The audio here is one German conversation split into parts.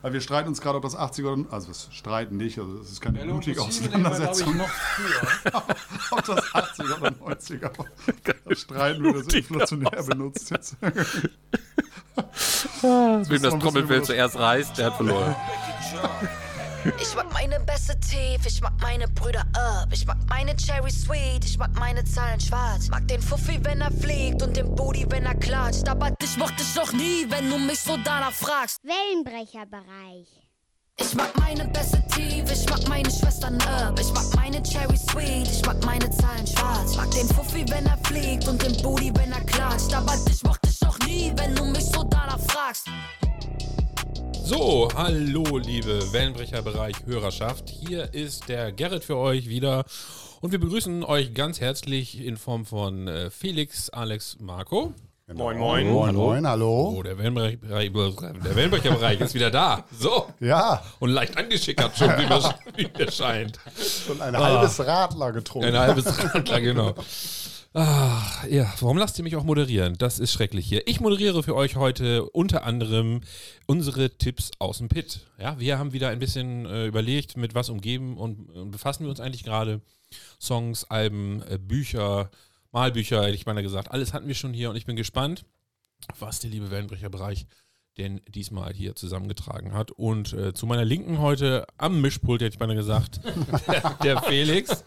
Weil wir streiten uns gerade, ob das 80er oder. Also, wir streiten nicht, also, es ist keine Mellow blutige wir, glaub ich, Auseinandersetzung. noch früher. ob das 80er oder 90er war. Da streiten wir, das inflationär benutzt jetzt. Wem noch das Trommelfell zuerst reißt, der hat verloren. Ich mag meine Bässe tief, ich mag meine Brüder up. Ich mag meine Cherry Sweet, ich mag meine Zahlen schwarz. Mag den Fuffi, wenn er fliegt und den Booty, wenn er klatscht. Aber dich mochte ich noch nie, wenn du mich so danach fragst. Wellenbrecherbereich. Ich mag meine Bässe tief, ich mag meine Schwestern up. Ich mag meine Cherry Sweet, ich mag meine Zahlen schwarz. Mag den Fuffi, wenn er fliegt und den Booty, wenn er klatscht. So, hallo liebe Wellenbrecherbereich Hörerschaft. Hier ist der Gerrit für euch wieder und wir begrüßen euch ganz herzlich in Form von äh, Felix, Alex, Marco. Moin, moin. Moin, moin, hallo. Oh, der, Wellenbrecher, Wellenbrecherbereich ist wieder da. So. Ja, Und leicht angeschickert schon, wie mir, wie mir scheint. schon ein halbes Radler getrunken. Ein halbes Radler, genau. Ah, ja, warum lasst ihr mich auch moderieren? Das ist schrecklich hier. Ich moderiere für euch heute unter anderem unsere Tipps aus dem Pit. Ja, wir haben wieder ein bisschen äh, überlegt, mit was umgeben und, und befassen wir uns eigentlich gerade. Songs, Alben, äh, Bücher, Malbücher, hätte ich beinahe gesagt. Alles hatten wir schon hier und ich bin gespannt, was der liebe Wellenbrecherbereich denn diesmal hier zusammengetragen hat. Und äh, zu meiner Linken heute am Mischpult, hätte ich beinahe gesagt, der, der Felix.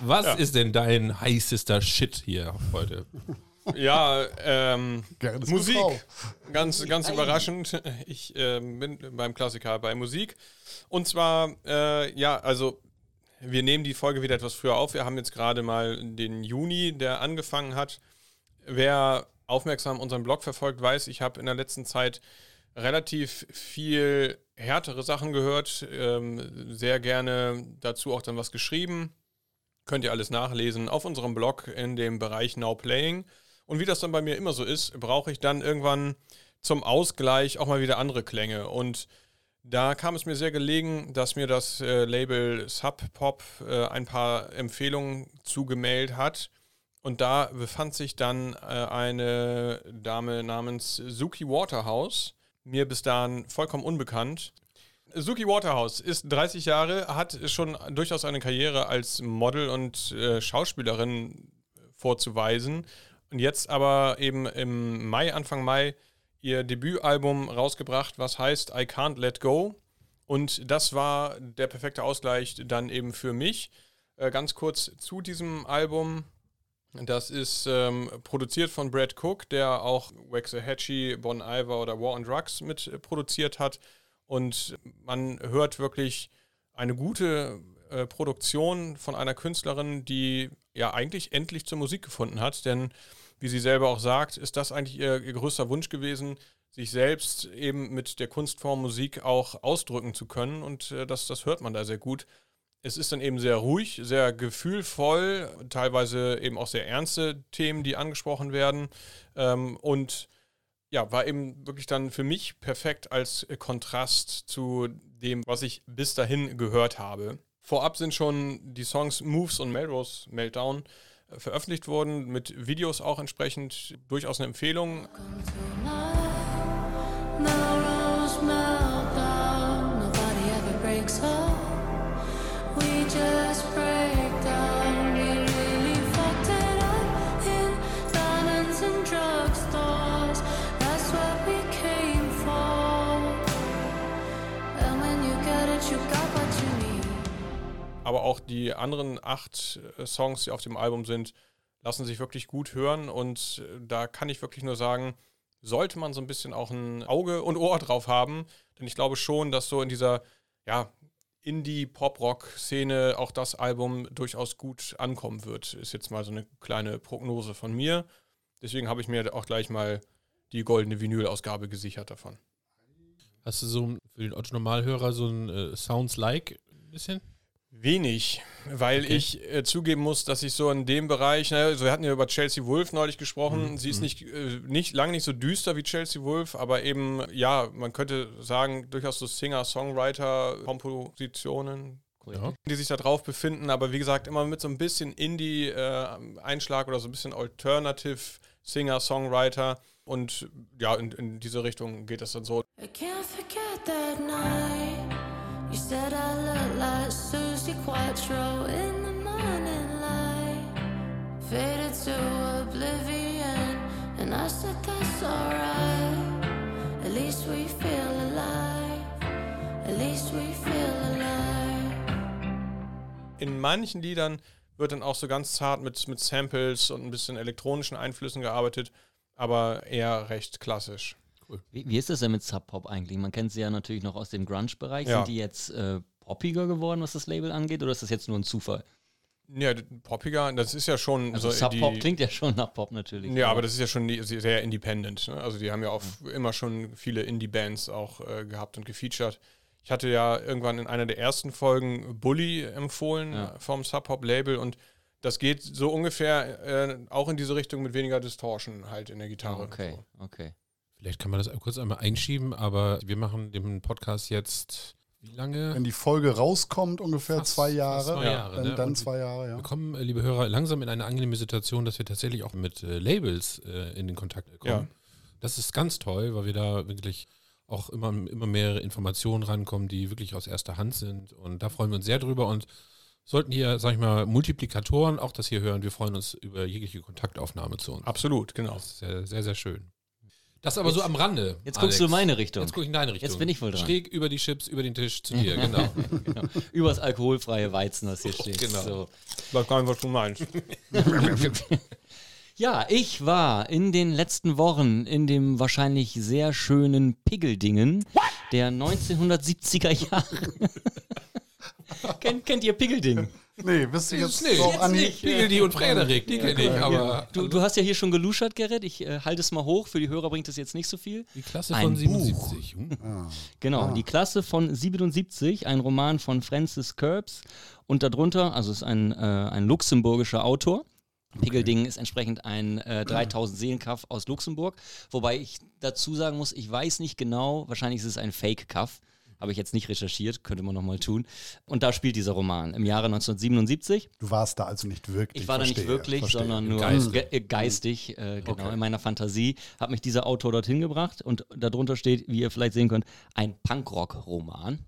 Was ist denn dein heißester Shit hier heute? Ja, ähm, Musik. Ganz, ganz überraschend. Ich ähm, bin beim Klassiker bei Musik. Und zwar, äh, ja, also wir nehmen die Folge wieder etwas früher auf. Wir haben jetzt gerade mal den Juni, der angefangen hat. Wer aufmerksam unseren Blog verfolgt, weiß, ich habe in der letzten Zeit relativ viel härtere Sachen gehört, ähm, sehr gerne dazu auch dann was geschrieben. Könnt ihr alles nachlesen auf unserem Blog in dem Bereich Now Playing. Und wie das dann bei mir immer so ist, brauche ich dann irgendwann zum Ausgleich auch mal wieder andere Klänge. Und da kam es mir sehr gelegen, dass mir das äh, Label Sub Pop äh, ein paar Empfehlungen zugemeldet hat. Und da befand sich dann äh, eine Dame namens Suki Waterhouse, mir bis dahin vollkommen unbekannt. Suki Waterhouse ist 30 Jahre, hat schon durchaus eine Karriere als Model und äh, Schauspielerin vorzuweisen. Und jetzt aber eben im Mai, Anfang Mai, ihr Debütalbum rausgebracht, was heißt I Can't Let Go. Und das war der perfekte Ausgleich dann eben für mich. Äh, ganz kurz zu diesem Album. Das ist ähm, produziert von Brad Cook, der auch Waxahachie, Bon Iver oder War on Drugs mit äh, produziert hat. Und man hört wirklich eine gute äh, Produktion von einer Künstlerin, die ja eigentlich endlich zur Musik gefunden hat. Denn wie sie selber auch sagt, ist das eigentlich ihr, ihr größter Wunsch gewesen, sich selbst eben mit der Kunstform Musik auch ausdrücken zu können. Und äh, das, das hört man da sehr gut. Es ist dann eben sehr ruhig, sehr gefühlvoll, teilweise eben auch sehr ernste Themen, die angesprochen werden. Ähm, und ja, war eben wirklich dann für mich perfekt als Kontrast zu dem, was ich bis dahin gehört habe. Vorab sind schon die Songs Moves und Melrose Meltdown äh, veröffentlicht worden, mit Videos auch entsprechend durchaus eine Empfehlung. Melrose meltdown, Aber auch die anderen acht äh, Songs, die auf dem Album sind, lassen sich wirklich gut hören. Und äh, da kann ich wirklich nur sagen, sollte man so ein bisschen auch ein Auge und Ohr drauf haben. Denn ich glaube schon, dass so in dieser ja, Indie-Pop-Rock-Szene auch das Album durchaus gut ankommen wird. Ist jetzt mal so eine kleine Prognose von mir. Deswegen habe ich mir auch gleich mal die goldene Vinyl-Ausgabe gesichert davon. Hast du so für den Otto-Normalhörer so ein äh, Sounds-like ein bisschen? Wenig, weil Okay. ich äh, zugeben muss, dass ich so in dem Bereich, ne, also wir hatten ja über Chelsea Wolf neulich gesprochen, sie ist nicht, äh, nicht lange nicht so düster wie Chelsea Wolf, aber eben, ja, man könnte sagen, durchaus so Singer-Songwriter-Kompositionen, Ja. die sich da drauf befinden, aber wie gesagt, immer mit so ein bisschen Indie-Einschlag oder so ein bisschen Alternative Singer-Songwriter und ja, in, in diese Richtung geht das dann so. I can't forget that night. You said I look like Susie Quattro in the morning light. Faded to oblivion, and I said that's alright. At least we feel alive. At least we feel alive. In manchen Liedern wird dann auch so ganz zart mit, mit Samples und ein bisschen elektronischen Einflüssen gearbeitet, aber eher recht klassisch. Wie, wie ist das denn mit Sub Pop eigentlich? Man kennt sie ja natürlich noch aus dem Grunge-Bereich. Ja. Sind die jetzt äh, poppiger geworden, was das Label angeht, oder ist das jetzt nur ein Zufall? Ja, poppiger, das ist ja schon Also so Sub Pop die, klingt ja schon nach Pop natürlich. Ja, aber das ist ja schon sehr independent. Ne? Also die haben ja auch immer schon viele Indie-Bands auch äh, gehabt und gefeatured. Ich hatte ja irgendwann in einer der ersten Folgen Bully empfohlen Ja. äh, vom Sub-Pop-Label und das geht so ungefähr äh, auch in diese Richtung mit weniger Distortion halt in der Gitarre. Okay, So. okay. Vielleicht kann man das kurz einmal einschieben, aber wir machen den Podcast jetzt wie lange? Wenn die Folge rauskommt, ungefähr Fast- zwei Jahre. zwei Jahre, dann ne? dann zwei Jahre, ja. Wir kommen, äh, liebe Hörer, langsam in eine angenehme Situation, dass wir tatsächlich auch mit äh, Labels äh, in den Kontakt kommen. Ja. Das ist ganz toll, weil wir da wirklich auch immer, immer mehrere Informationen rankommen, die wirklich aus erster Hand sind. Und da freuen wir uns sehr drüber und sollten hier, sag ich mal, Multiplikatoren auch das hier hören. Wir freuen uns über jegliche Kontaktaufnahme zu uns. Absolut, genau. Das ist sehr, sehr, sehr schön. Das aber so am Rande. Jetzt guckst du in meine Richtung. Jetzt gucke ich in deine Richtung. Jetzt bin ich wohl dran. Schräg über die Chips, über den Tisch zu dir, genau. genau. Übers alkoholfreie Weizen, was hier steht. Genau. So. Ich weiß gar nicht, was du meinst. Ja, ich war in den letzten Wochen in dem wahrscheinlich sehr schönen Piggeldingen der 1970er Jahre. kennt, kennt ihr Piggelding? Nee, wisst ihr jetzt Nee, jetzt nicht. Pigel und Frederik, die kenne ich, aber Du, du hast ja hier schon geluschert, Gerrit. Ich äh, halte es mal hoch. Für die Hörer bringt es jetzt nicht so viel. die Klasse Ein von 77. Hm. Genau, die Klasse von 77, ein Roman von Francis Curbs. Und darunter, also es ist ein, äh, ein luxemburgischer Autor. Piggelding ist entsprechend ein äh, 3000 Seelenkaff aus Luxemburg. Wobei ich dazu sagen muss, ich weiß nicht genau, wahrscheinlich ist es ein Fake-Kaff. Habe ich jetzt nicht recherchiert, könnte man nochmal tun. Und da spielt dieser Roman im Jahre 1977. Du warst da also nicht wirklich. Ich war da nicht verstehe, wirklich, verstehe. sondern nur Geistig. ge äh, geistig, äh, genau, in meiner Fantasie hat mich dieser Autor dorthin gebracht und darunter steht, wie ihr vielleicht sehen könnt, ein Punkrock-Roman.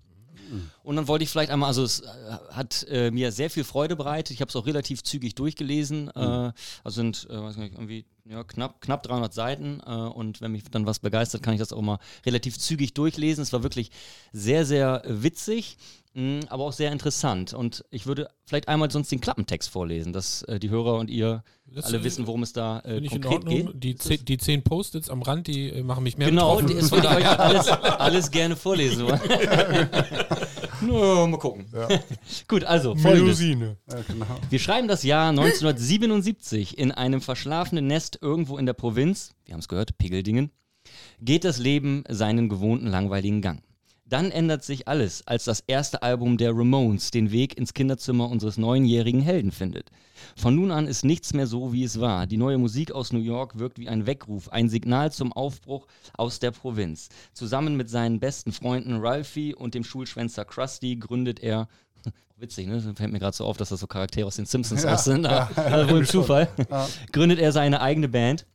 Und dann wollte ich vielleicht einmal, also es äh, hat äh, mir sehr viel Freude bereitet. Ich habe es auch relativ zügig durchgelesen. Äh, also sind, äh, weiß nicht, irgendwie ja, knapp, knapp 300 Seiten. Äh, und wenn mich dann was begeistert, kann ich das auch mal relativ zügig durchlesen. Es war wirklich sehr, sehr witzig, mh, aber auch sehr interessant. Und ich würde vielleicht einmal sonst den Klappentext vorlesen, dass äh, die Hörer und ihr Das, alle wissen, worum es da äh, Finde ich in konkret geht. Ordnung. Die, zehn, die zehn Post-its am Rand, die äh, machen mich mehr Genau, das würde ich euch alles, alles gerne vorlesen. Nur mal gucken. Gut, also folgendes. Ja, genau. Wir schreiben das Jahr 1977 in einem verschlafenen Nest irgendwo in der Provinz, wir haben es gehört, Piggeldingen, geht das Leben seinen gewohnten langweiligen Gang. Dann ändert sich alles, als das erste Album der Ramones den Weg ins Kinderzimmer unseres neunjährigen Helden findet. Von nun an ist nichts mehr so, wie es war. Die neue Musik aus New York wirkt wie ein Weckruf, ein Signal zum Aufbruch aus der Provinz. Zusammen mit seinen besten Freunden Ralphie und dem Schulschwänzer Krusty gründet er Witzig, ne? Fällt mir gerade so auf, dass das so Charaktere aus den Simpsons aus sind. Ja, wohl ein Zufall. Gründet er seine eigene Band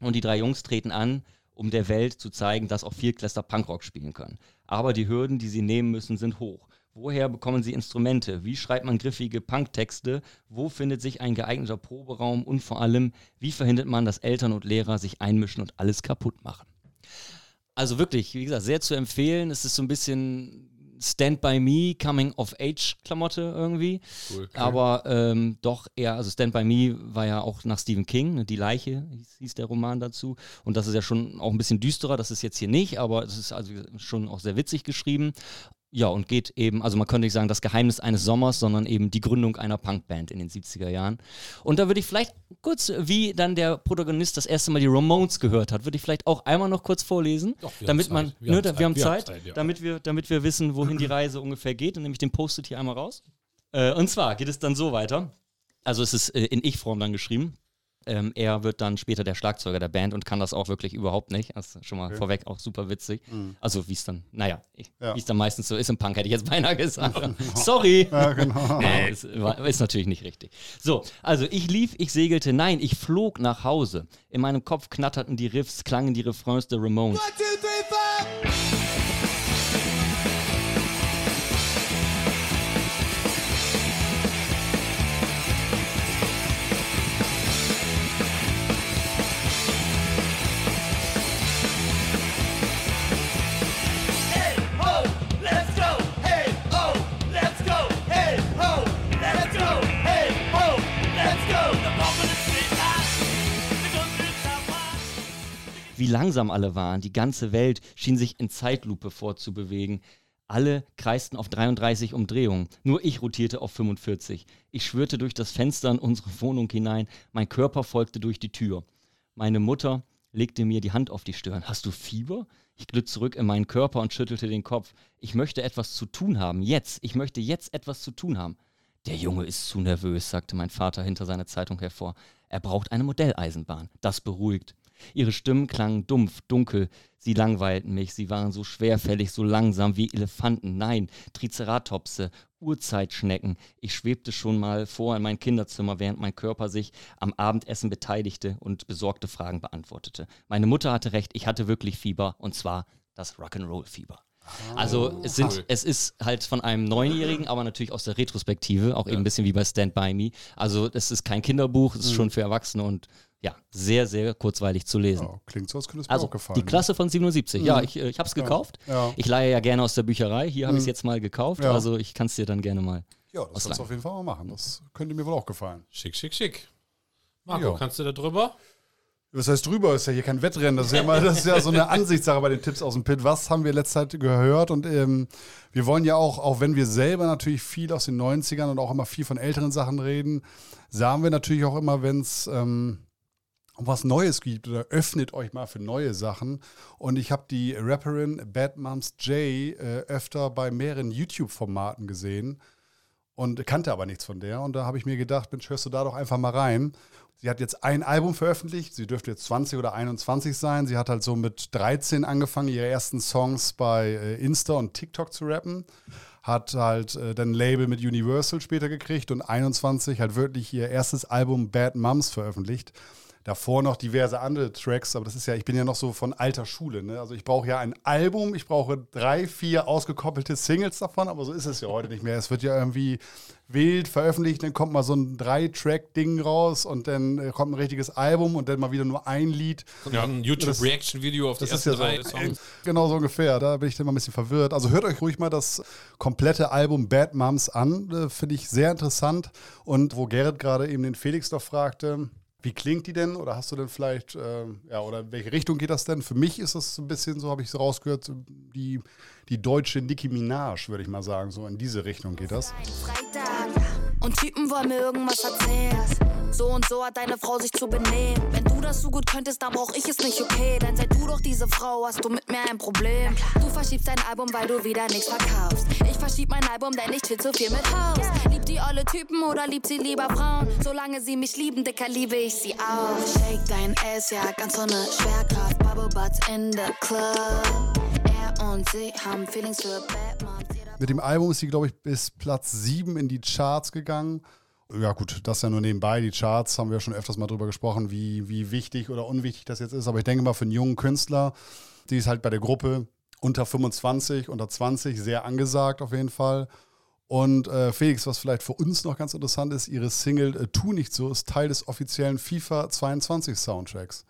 und die drei Jungs treten an, um der Welt zu zeigen, dass auch Viertklässler Punkrock spielen können. Aber die Hürden, die sie nehmen müssen, sind hoch. Woher bekommen sie Instrumente? Wie schreibt man griffige Punktexte? Wo findet sich ein geeigneter Proberaum? Und vor allem, wie verhindert man, dass Eltern und Lehrer sich einmischen und alles kaputt machen? Also wirklich, wie gesagt, sehr zu empfehlen. Es ist so ein bisschen Stand by Me, Coming of Age Klamotte irgendwie. Aber ähm, doch eher, also Stand by Me war ja auch nach Stephen King, ne, Die Leiche hieß, hieß der Roman dazu. Und das ist ja schon auch ein bisschen düsterer, das ist jetzt hier nicht, aber es ist also schon auch sehr witzig geschrieben. Ja, und geht eben, also man könnte nicht sagen, das Geheimnis eines Sommers, sondern eben die Gründung einer Punkband in den 70er Jahren. Und da würde ich vielleicht kurz, wie dann der Protagonist das erste Mal die Ramones gehört hat, würde ich vielleicht auch einmal noch kurz vorlesen, Doch, wir damit man, Zeit. Wir ne, haben da- Zeit. wir haben Wir haben Zeit, ja. damit, wir, damit wir wissen, wohin die Reise ungefähr geht. Und nehme ich den Post-it hier einmal raus. Äh, und zwar geht es dann so weiter. Also es ist äh, in Ich-Form dann geschrieben. Ähm, er wird dann später der Schlagzeuger der Band und kann das auch wirklich überhaupt nicht. Das ist schon mal vorweg auch super witzig. Also wie es dann, naja, Ja. wie es dann meistens so ist im Punk, hätte ich jetzt beinahe gesagt. Sorry. Ja, genau. Nee, ist, ist natürlich nicht richtig. So, also ich lief, ich segelte, nein, ich flog nach Hause. In meinem Kopf knatterten die Riffs, klangen die Refrains der Ramones. Langsam alle waren. Die ganze Welt schien sich in Zeitlupe fortzubewegen. Alle kreisten auf 33 Umdrehungen. Nur ich rotierte auf 45. Ich schwirrte durch das Fenster in unsere Wohnung hinein. Mein Körper folgte durch die Tür. Meine Mutter legte mir die Hand auf die Stirn. Hast du Fieber? Ich glitt zurück in meinen Körper und schüttelte den Kopf. Ich möchte etwas zu tun haben. Jetzt. Ich möchte jetzt etwas zu tun haben. Der Junge ist zu nervös, sagte mein Vater hinter seiner Zeitung hervor. Er braucht eine Modelleisenbahn. Das beruhigt. Ihre Stimmen klangen dumpf, dunkel. Sie langweilten mich. Sie waren so schwerfällig, so langsam wie Elefanten. Nein, Triceratopse, Urzeitschnecken. Ich schwebte schon mal vor in mein Kinderzimmer, während mein Körper sich am Abendessen beteiligte und besorgte Fragen beantwortete. Meine Mutter hatte recht, ich hatte wirklich Fieber, und zwar das Rock'n'Roll-Fieber. Also es, sind, es ist halt von einem Neunjährigen, aber natürlich aus der Retrospektive, auch eben ein bisschen wie bei Stand By Me. Also es ist kein Kinderbuch, es ist schon für Erwachsene und ja, sehr, sehr kurzweilig zu lesen. Ja, klingt so, als könnte es mir Also auch gefallen. die Klasse von 77. Ja, ich, äh, ich habe es gekauft. Ja. Ich leihe ja gerne aus der Bücherei. Hier habe ich es jetzt mal gekauft. Ja. Also ich kann es dir dann gerne mal. Ja, das sollst du auf jeden Fall mal machen. Das könnte mir wohl auch gefallen. Schick, schick, schick. Marco, Ja. kannst du da drüber? Was heißt drüber? Ist ja hier kein Wettrennen. Das ist ja, mal, das ist ja so eine Ansichtssache bei den Tipps aus dem Pit. Was haben wir letzte Zeit gehört? Und ähm, wir wollen ja auch, auch wenn wir selber natürlich viel aus den 90ern und auch immer viel von älteren Sachen reden, sagen wir natürlich auch immer, wenn es ähm, um was Neues gibt oder öffnet euch mal für neue Sachen. Und ich habe die Rapperin Bad Moms J äh, öfter bei mehreren YouTube-Formaten gesehen und kannte aber nichts von der. Und da habe ich mir gedacht, Mensch, hörst du da doch einfach mal rein. Sie hat jetzt ein Album veröffentlicht. Sie dürfte jetzt 20 oder 21 sein. Sie hat halt so mit 13 angefangen, ihre ersten Songs bei äh, Insta und TikTok zu rappen. Hat halt äh, dann Label mit Universal später gekriegt und 21 halt wirklich ihr erstes Album Bad Moms veröffentlicht. Davor noch diverse andere Tracks, aber das ist ja, ich bin ja noch so von alter Schule. Ne? Also ich brauche ja ein Album, ich brauche drei, vier ausgekoppelte Singles davon, aber so ist es ja heute nicht mehr. Es wird ja irgendwie wild veröffentlicht, dann kommt mal so ein Drei-Track-Ding raus und dann äh, kommt ein richtiges Album und dann mal wieder nur ein Lied. Ja, ein YouTube-Reaction-Video auf die Das ist ja drei so, Songs. äh, genau so ungefähr. Da bin ich dann mal ein bisschen verwirrt. Also hört euch ruhig mal das komplette Album Bad Moms an. Äh, Finde ich sehr interessant. Und wo Gerrit gerade eben den Felix noch fragte, wie klingt die denn? Oder hast du denn vielleicht, äh, ja, oder in welche Richtung geht das denn? Für mich ist das so ein bisschen, so habe ich es rausgehört, so die, die deutsche Nicki Minaj, würde ich mal sagen. So in diese Richtung geht das. Freitag. Und Typen wollen mir irgendwas erzählen. So und so hat deine Frau sich zu benehmen. Wenn du das so gut könntest, dann brauch ich es nicht, okay? Denn seit du doch diese Frau hast du mit mir ein Problem. Du verschiebst dein Album, weil du wieder nichts verkaufst. Ich verschieb mein Album, denn ich chill zu viel mit Haus. Liebt die alle Typen oder liebt sie lieber Frauen? Solange sie mich lieben, Dicker, liebe ich sie auch. Shake dein Ass, ja, ganz ohne Schwerkraft. Bubble Butts in the club. Er und sie haben Feelings für. Jeder Mit dem Album ist sie, glaube ich, bis Platz 7 in die Charts gegangen. Ja, gut, das ja nur nebenbei. Die Charts haben wir schon öfters mal drüber gesprochen, wie, wie wichtig oder unwichtig das jetzt ist. Aber ich denke mal, für einen jungen Künstler, die ist halt bei der Gruppe unter 25, unter 20 sehr angesagt auf jeden Fall. Und äh, Felix, was vielleicht für uns noch ganz interessant ist, ihre Single äh, Tu nicht so ist Teil des offiziellen FIFA 22 Soundtracks.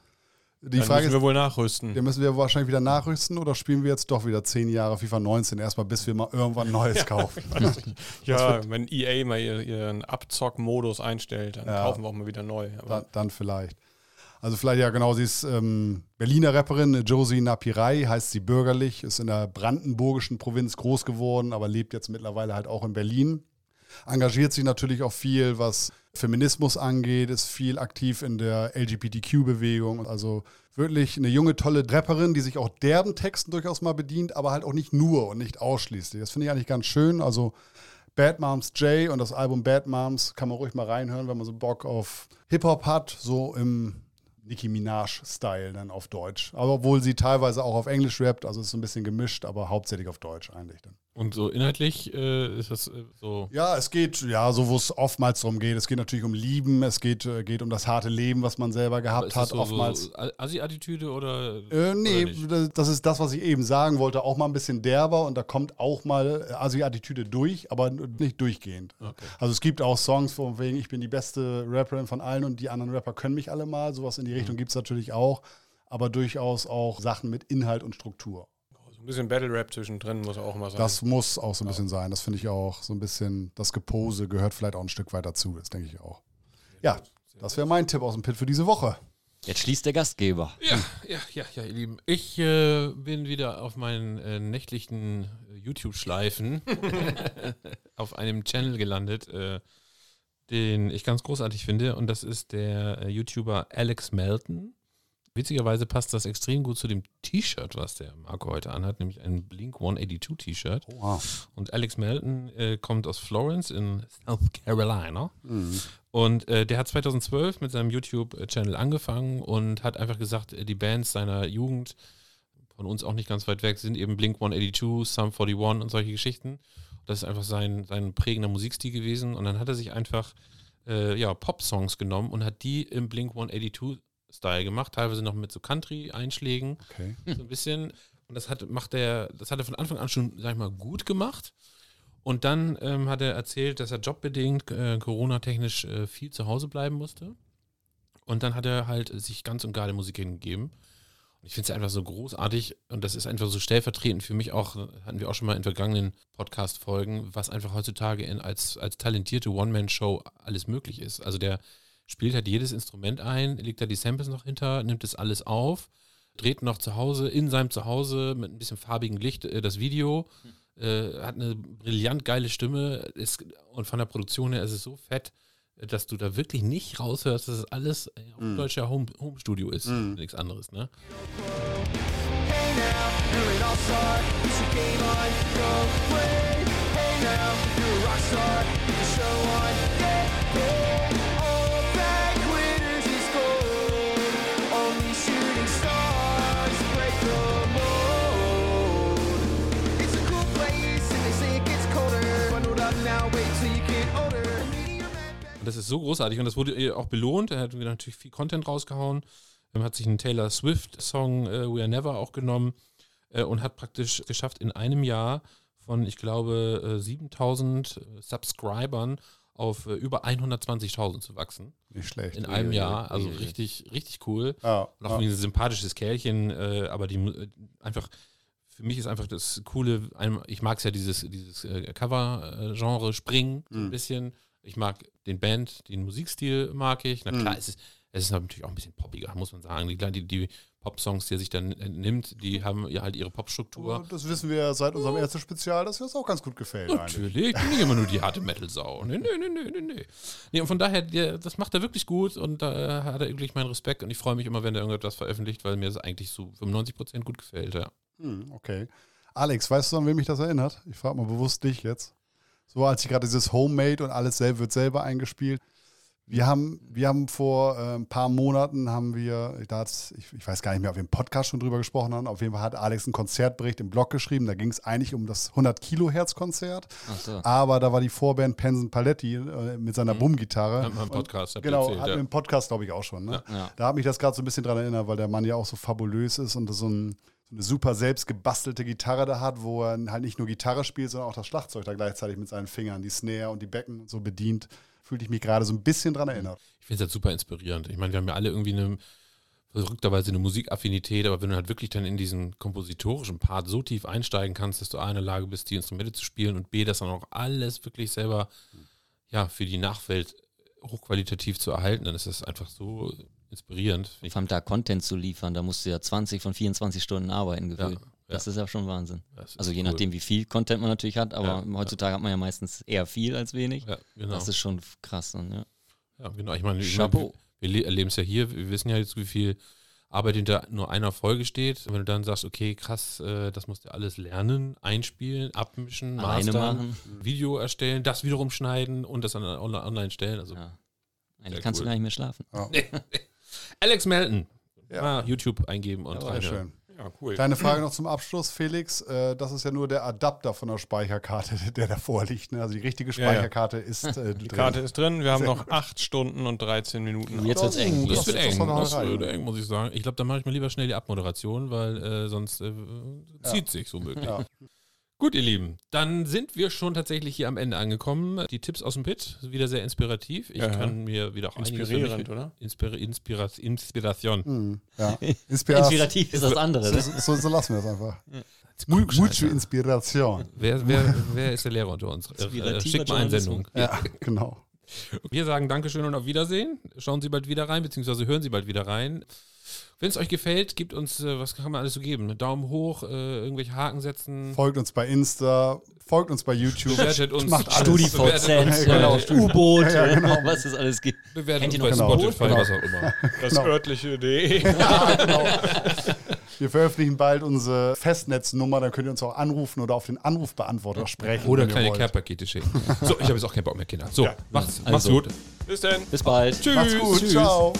Die Dann Frage müssen ist, wir wohl nachrüsten. den müssen wir wahrscheinlich wieder nachrüsten oder spielen wir jetzt doch wieder zehn Jahre FIFA 19 erstmal, bis wir mal irgendwann Neues kaufen? Ja, wenn EA mal ihr- ihren Abzock-Modus einstellt, dann Ja. kaufen wir auch mal wieder neu. Aber dann, dann vielleicht. Also vielleicht ja genau, sie ist ähm, Berliner Rapperin, Josie Napirai, heißt sie bürgerlich, ist in der brandenburgischen Provinz groß geworden, aber lebt jetzt mittlerweile halt auch in Berlin. Engagiert sich natürlich auch viel, was Feminismus angeht, ist viel aktiv in der LGBTQ-Bewegung. Also wirklich eine junge, tolle Rapperin, die sich auch derben Texten durchaus mal bedient, aber halt auch nicht nur und nicht ausschließlich. Das finde ich eigentlich ganz schön. Also Bad Moms J und das Album Bad Moms kann man ruhig mal reinhören, wenn man so Bock auf Hip-Hop hat, so im Nicki Minaj-Style dann auf Deutsch. Aber obwohl sie teilweise auch auf Englisch rappt, also ist so ein bisschen gemischt, aber hauptsächlich auf Deutsch eigentlich dann. Und so inhaltlich äh, ist das äh, so. Ja, es geht, ja, so wo es oftmals darum geht. Es geht natürlich um Lieben, es geht, äh, geht um das harte Leben, was man selber gehabt hat, so, oftmals. so Assi-Attitüde oder? Äh, nee, oder das- ist das, was ich eben sagen wollte. Auch mal ein bisschen derber und da kommt auch mal äh, Assi-Attitüde durch, aber nicht durchgehend. Okay. Also es gibt auch Songs von wegen, ich bin die beste Rapperin von allen und die anderen Rapper können mich alle mal. Sowas in die Richtung gibt es natürlich auch, aber durchaus auch Sachen mit Inhalt und Struktur. Ein bisschen Battle-Rap zwischendrin muss auch mal sein. Das muss auch so ein bisschen sein. Das finde ich auch so ein bisschen, das Gepose gehört vielleicht auch ein Stück weit dazu. Das denke ich auch. Ja, das wäre mein Tipp aus dem Pit für diese Woche. Jetzt schließt der Gastgeber. Ja, ja, ja, ja, ihr Lieben. Ich äh, bin wieder auf meinen äh, nächtlichen äh, YouTube-Schleifen auf einem Channel gelandet, äh, den ich ganz großartig finde. Und das ist der äh, YouTuber Alex Melton. Witzigerweise passt das extrem gut zu dem T-Shirt, was der Marco heute anhat, nämlich ein Blink 182 T-Shirt. Wow. Und Alex Melton äh, kommt aus Florence in South Carolina. Und äh, der hat 2012 mit seinem YouTube-Channel angefangen und hat einfach gesagt, äh, die Bands seiner Jugend, von uns auch nicht ganz weit weg, sind eben Blink 182, Sum 41 und solche Geschichten. Das ist einfach sein, sein prägender Musikstil gewesen. Und dann hat er sich einfach äh, ja, Pop-Songs genommen und hat die im Blink 182-Style gemacht, teilweise noch mit so Country-Einschlägen Okay. so ein bisschen. Und das hat, macht er, das hat er von Anfang an schon, sag ich mal, gut gemacht. Und dann ähm, hat er erzählt, dass er jobbedingt, äh, Corona-technisch äh, viel zu Hause bleiben musste. Und dann hat er halt sich ganz und gar der Musik hingegeben. Und ich finde es einfach so großartig und das ist einfach so stellvertretend für mich auch, hatten wir auch schon mal in vergangenen Podcast-Folgen, was einfach heutzutage in, als, als talentierte One-Man-Show alles möglich ist. Also der spielt halt jedes Instrument ein, legt da die Samples noch hinter, nimmt das alles auf, dreht noch zu Hause, in seinem Zuhause mit ein bisschen farbigem Licht äh, das Video, äh, hat eine brillant geile Stimme ist, und von der Produktion her ist es so fett, dass du da wirklich nicht raushörst, dass es alles äh, auf Mm. deutscher Home, Home-Studio ist, nichts anderes, ne? Und das ist so großartig und das wurde auch belohnt. Er hat wieder natürlich viel Content rausgehauen. Er hat sich einen Taylor Swift-Song äh, We Are Never auch genommen äh, und hat praktisch geschafft, in einem Jahr von, ich glaube, äh, 7000 äh, Subscribern auf über 120.000 zu wachsen. Nicht schlecht. In einem Jahr. Also richtig, richtig cool. Ja, Und auch wie ein sympathisches Kerlchen, aber die einfach, für mich ist einfach das Coole, ich mag es ja dieses, dieses äh, Cover-Genre springen, so Mhm. ein bisschen. Ich mag den Band, den Musikstil mag ich. Na klar, Mhm. es ist, es ist natürlich auch ein bisschen poppiger, muss man sagen. Die, die, Pop-Songs, die er sich dann äh, nimmt, die haben ja halt ihre Popstruktur. Das wissen wir ja seit unserem ersten Spezial, dass dir das auch ganz gut gefällt. Natürlich, ich bin nicht immer nur die harte Metal-Sau. Nee, nee, nee, nee, nee, nee. Nee, und von daher, der, das macht er wirklich gut und da hat er wirklich meinen Respekt und ich freue mich immer, wenn er irgendetwas veröffentlicht, weil mir das eigentlich so 95% gut gefällt, ja. Hm, okay. Alex, weißt du, an wen mich das erinnert? Ich frage mal bewusst dich jetzt. So als ich gerade dieses Homemade und alles selber wird selber eingespielt. Wir haben, wir haben vor äh, ein paar Monaten haben wir, ich, ich weiß gar nicht mehr, ob wir im Podcast schon drüber gesprochen haben. Auf jeden Fall hat Alex einen Konzertbericht im Blog geschrieben. Da ging es eigentlich um das 100 Kilohertz Konzert. Ach so. Aber da war die Vorband Pensen Paletti äh, mit seiner Bum-Gitarre. Hat man im Podcast ihr Genau, erzählt, hatten ja. im Podcast, glaube ich, auch schon. Ne? Ja. Da hat mich das gerade so ein bisschen dran erinnert, weil der Mann ja auch so fabulös ist und so, ein, so eine super selbst gebastelte Gitarre da hat, wo er halt nicht nur Gitarre spielt, sondern auch das Schlagzeug da gleichzeitig mit seinen Fingern, die Snare und die Becken und so bedient. Fühlte ich mich gerade so ein bisschen dran erinnert. Ich finde es halt super inspirierend. Ich meine, wir haben ja alle irgendwie eine verrückterweise eine Musikaffinität, aber wenn du halt wirklich dann in diesen kompositorischen Part so tief einsteigen kannst, dass du A in der Lage bist, die Instrumente zu spielen und B, das dann auch alles wirklich selber ja, für die Nachwelt hochqualitativ zu erhalten, dann ist das einfach so inspirierend. Vor allem da Content zu liefern, da musst du ja 20 von 24 Stunden arbeiten gefühlt. Ja, Das ist ja schon Wahnsinn. Also je cool. nachdem, wie viel Content man natürlich hat, aber Ja, heutzutage hat man ja meistens eher viel als wenig. Ja, genau. Das ist schon krass. Dann, ja. Ja, genau. Ich meine, ich meine, wir, wir erleben es ja hier, wir wissen ja jetzt, wie viel Arbeit hinter nur einer Folge steht. Und wenn du dann sagst, okay, krass, äh, das musst du alles lernen, einspielen, abmischen, Alleine mastern, machen. Video erstellen, das wiederum schneiden und das dann on- online stellen. Also Ja. Eigentlich kannst cool. du gar nicht mehr schlafen. Alex Melton. Ja. Mal YouTube eingeben und Sehr reinhören. schön. Ja, cool. Kleine Frage noch zum Abschluss, Felix. Äh, das ist ja nur der Adapter von der Speicherkarte, der davor liegt. Ne? Also die richtige Ja, ja. Speicherkarte ist äh, Die drin. Karte ist drin. Wir haben noch 8 Stunden und 13 Minuten. Jetzt wird's eng. Das Das wird eng, das wird eng, muss ich sagen. Ich glaube, da mache ich mir lieber schnell die Abmoderation, weil äh, sonst äh, zieht sich so möglich. Gut, ihr Lieben, dann sind wir schon tatsächlich hier am Ende angekommen. Die Tipps aus dem Pit, wieder sehr inspirativ. Ich Ja. kann mir wieder auch einiges für Inspirierend, mich- oder? Inspira Inspira Inspiration. Hm, ja. Inspiration. Inspirativ ist das andere. Ne? So, so, so lassen wir das einfach. Mucho Inspiration. Wer, wer, wer ist der Lehrer unter uns? Äh, äh, Schickt mal eine. Sendung. Ja, genau. Wir sagen Dankeschön und auf Wiedersehen. Schauen Sie bald wieder rein, beziehungsweise hören Sie bald wieder rein. Wenn es euch gefällt, gebt uns, äh, was kann man alles so geben? Daumen hoch, äh, irgendwelche Haken setzen. Folgt uns bei Insta, folgt uns bei YouTube. Bewertet uns. Macht alles. Bewertet uns, Ja, genau, U-Boot, Ja, ja, genau. was es alles gibt. Bewertet Kennt uns bei Genau, Spotify, genau. was auch immer. Das örtliche.de. Wir veröffentlichen bald unsere Festnetznummer, dann könnt ihr uns auch anrufen oder auf den Anrufbeantworter sprechen. Oder kleine. Care-Pakete schicken. So, ich habe jetzt auch keinen Bock mehr, Kinder. So, macht's, macht's Also. gut. Bis dann. Bis bald. Tschüss. Macht's gut, Tschüss. ciao.